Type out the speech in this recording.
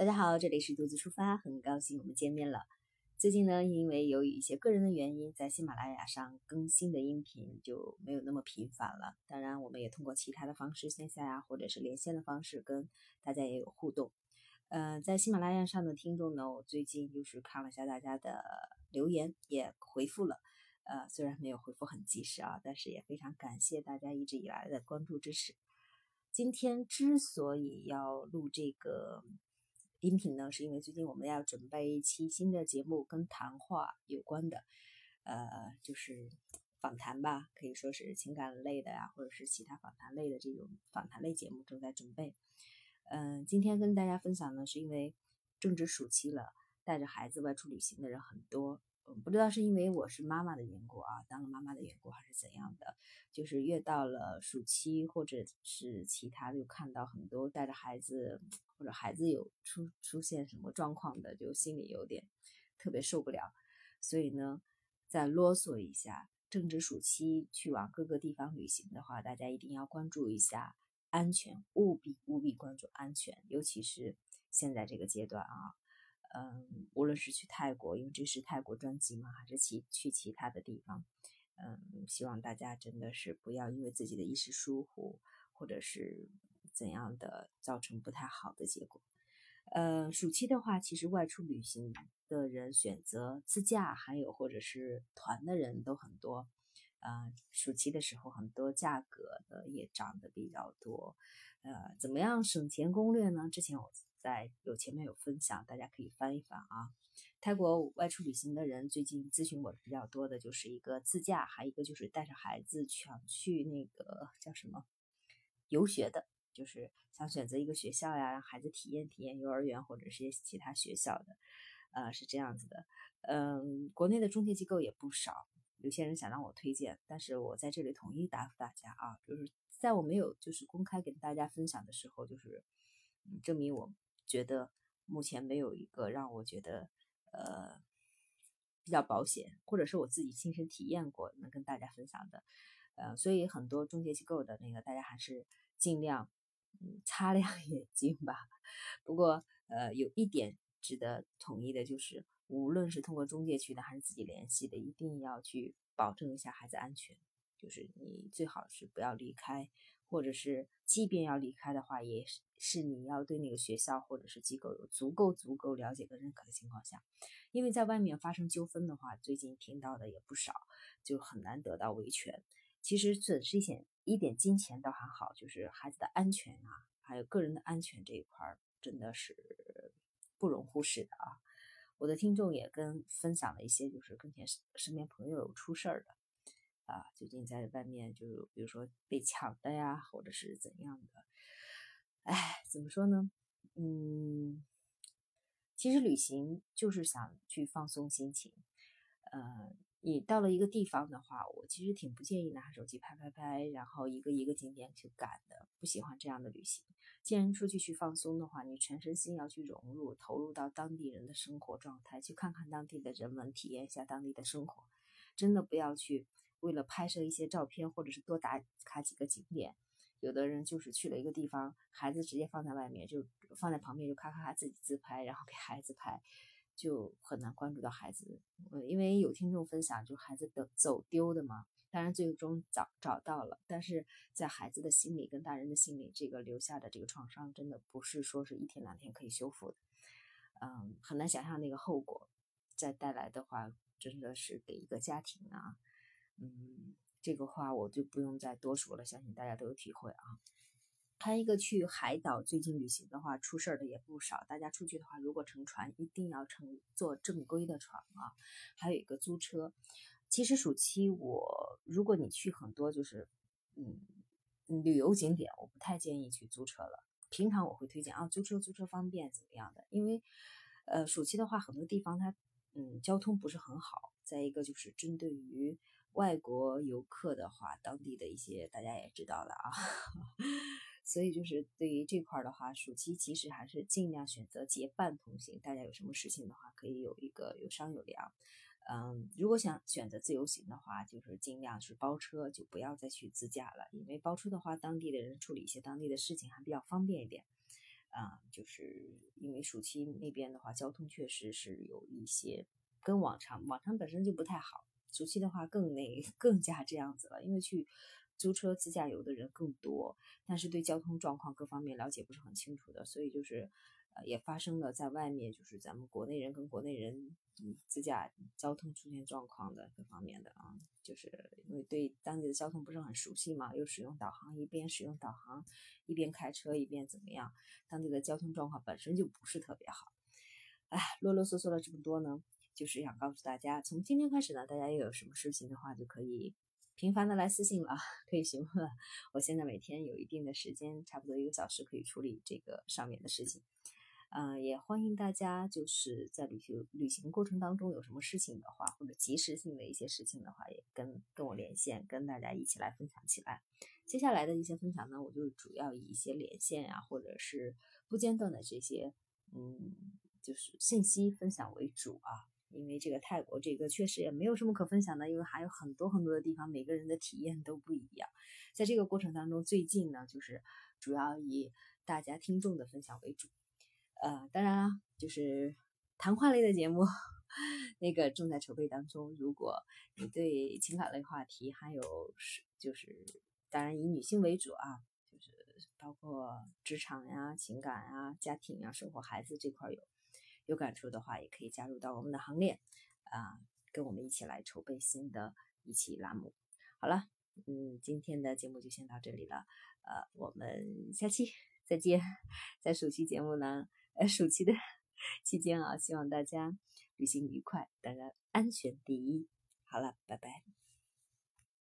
大家好，这里是独自出发，很高兴我们见面了。最近呢，因为由于一些个人的原因，在喜马拉雅上更新的音频就没有那么频繁了。当然，我们也通过其他的方式，线下呀，或者是连线的方式，跟大家也有互动。嗯，在喜马拉雅上的听众呢，我最近就是看了一下大家的留言，也回复了。呃，虽然没有回复很及时啊，但是也非常感谢大家一直以来的关注支持。今天之所以要录这个。音频呢，是因为最近我们要准备一期新的节目，跟谈话有关的，呃，就是访谈吧，可以说是情感类的呀，或者是其他访谈类的这种访谈类节目正在准备。嗯，今天跟大家分享呢，是因为正值暑期了，带着孩子外出旅行的人很多。不知道是因为我是妈妈的缘故啊，当了妈妈的缘故还是怎样的，就是越到了暑期或者是其他，就看到很多带着孩子或者孩子有出出现什么状况的，就心里有点特别受不了。所以呢，再啰嗦一下，正值暑期去往各个地方旅行的话，大家一定要关注一下安全，务必务必关注安全，尤其是现在这个阶段啊。嗯，无论是去泰国，因为这是泰国专辑嘛，还是其去其他的地方，嗯，希望大家真的是不要因为自己的一时疏忽，或者是怎样的造成不太好的结果。呃，暑期的话，其实外出旅行的人选择自驾，还有或者是团的人都很多。呃，暑期的时候，很多价格的也涨得比较多。呃，怎么样省钱攻略呢？之前我。在有前面有分享，大家可以翻一翻啊。泰国外出旅行的人最近咨询我比较多的就是一个自驾，还一个就是带着孩子想去那个叫什么游学的，就是想选择一个学校呀，让孩子体验体验幼儿园或者是其他学校的，呃，是这样子的。嗯，国内的中介机构也不少，有些人想让我推荐，但是我在这里统一答复大家啊，就是在我没有就是公开给大家分享的时候，就是证明我。觉得目前没有一个让我觉得呃比较保险，或者是我自己亲身体验过能跟大家分享的，呃，所以很多中介机构的那个大家还是尽量擦亮眼睛吧。不过呃有一点值得统一的就是，无论是通过中介去的还是自己联系的，一定要去保证一下孩子安全，就是你最好是不要离开。或者是，即便要离开的话，也是是你要对那个学校或者是机构有足够足够了解和认可的情况下，因为在外面发生纠纷的话，最近听到的也不少，就很难得到维权。其实损失险一点金钱倒还好，就是孩子的安全啊，还有个人的安全这一块，真的是不容忽视的啊。我的听众也跟分享了一些，就是跟前身边朋友有出事儿的。啊，最近在外面就比如说被抢的呀，或者是怎样的？哎，怎么说呢？嗯，其实旅行就是想去放松心情。呃，你到了一个地方的话，我其实挺不建议拿手机拍拍拍，然后一个一个景点去赶的，不喜欢这样的旅行。既然出去去放松的话，你全身心要去融入、投入到当地人的生活状态，去看看当地的人文，体验一下当地的生活。真的不要去。为了拍摄一些照片，或者是多打卡几个景点，有的人就是去了一个地方，孩子直接放在外面，就放在旁边，就咔咔咔自己自拍，然后给孩子拍，就很难关注到孩子。呃，因为有听众分享，就孩子的走丢的嘛，当然最终找找到了，但是在孩子的心里跟大人的心里，这个留下的这个创伤，真的不是说是一天两天可以修复的。嗯，很难想象那个后果再带来的话，真的是给一个家庭啊。嗯，这个话我就不用再多说了，相信大家都有体会啊。还有一个去海岛，最近旅行的话出事儿的也不少。大家出去的话，如果乘船，一定要乘坐正规的船啊。还有一个租车。其实暑期我，如果你去很多就是嗯旅游景点，我不太建议去租车了。平常我会推荐啊，租车租车方便怎么样的？因为呃暑期的话，很多地方它嗯交通不是很好。再一个就是针对于外国游客的话，当地的一些大家也知道了啊，所以就是对于这块的话，暑期其实还是尽量选择结伴同行。大家有什么事情的话，可以有一个有商有量。嗯，如果想选择自由行的话，就是尽量是包车，就不要再去自驾了。因为包车的话，当地的人处理一些当地的事情还比较方便一点。啊，就是因为暑期那边的话，交通确实是有一些跟往常往常本身就不太好，暑期的话更那 更加这样子了，因为去租车自驾游的人更多，但是对交通状况各方面了解不是很清楚的，所以就是呃也发生了在外面就是咱们国内人跟国内人嗯自驾交通出现状况的各方面的啊，就是因为对当地的交通不是很熟悉嘛，又使用导航，一边使用导航。一边开车一边怎么样？当地的交通状况本身就不是特别好。哎，啰啰嗦嗦了这么多呢，就是想告诉大家，从今天开始呢，大家又有什么事情的话，就可以频繁的来私信了，可以询问了。我现在每天有一定的时间，差不多一个小时可以处理这个上面的事情。嗯，也欢迎大家就是在旅行旅行过程当中有什么事情的话，或者及时性的一些事情的话，也跟跟我连线，跟大家一起来分享起来。接下来的一些分享呢，我就主要以一些连线呀，或者是不间断的这些，嗯，就是信息分享为主啊。因为这个泰国这个确实也没有什么可分享的，因为还有很多很多的地方，每个人的体验都不一样。在这个过程当中，最近呢，就是主要以大家听众的分享为主。呃，当然啊，就是谈话类的节目，那个正在筹备当中。如果你对情感类话题还有是就是。当然以女性为主啊，就是包括职场呀、情感啊、家庭呀、生活、孩子这块有有感触的话，也可以加入到我们的行列啊，跟我们一起来筹备新的一期栏目。好了，嗯，今天的节目就先到这里了，呃，我们下期再见。在暑期节目呢，呃，暑期的 期间啊，希望大家旅行愉快，当然安全第一。好了，拜拜。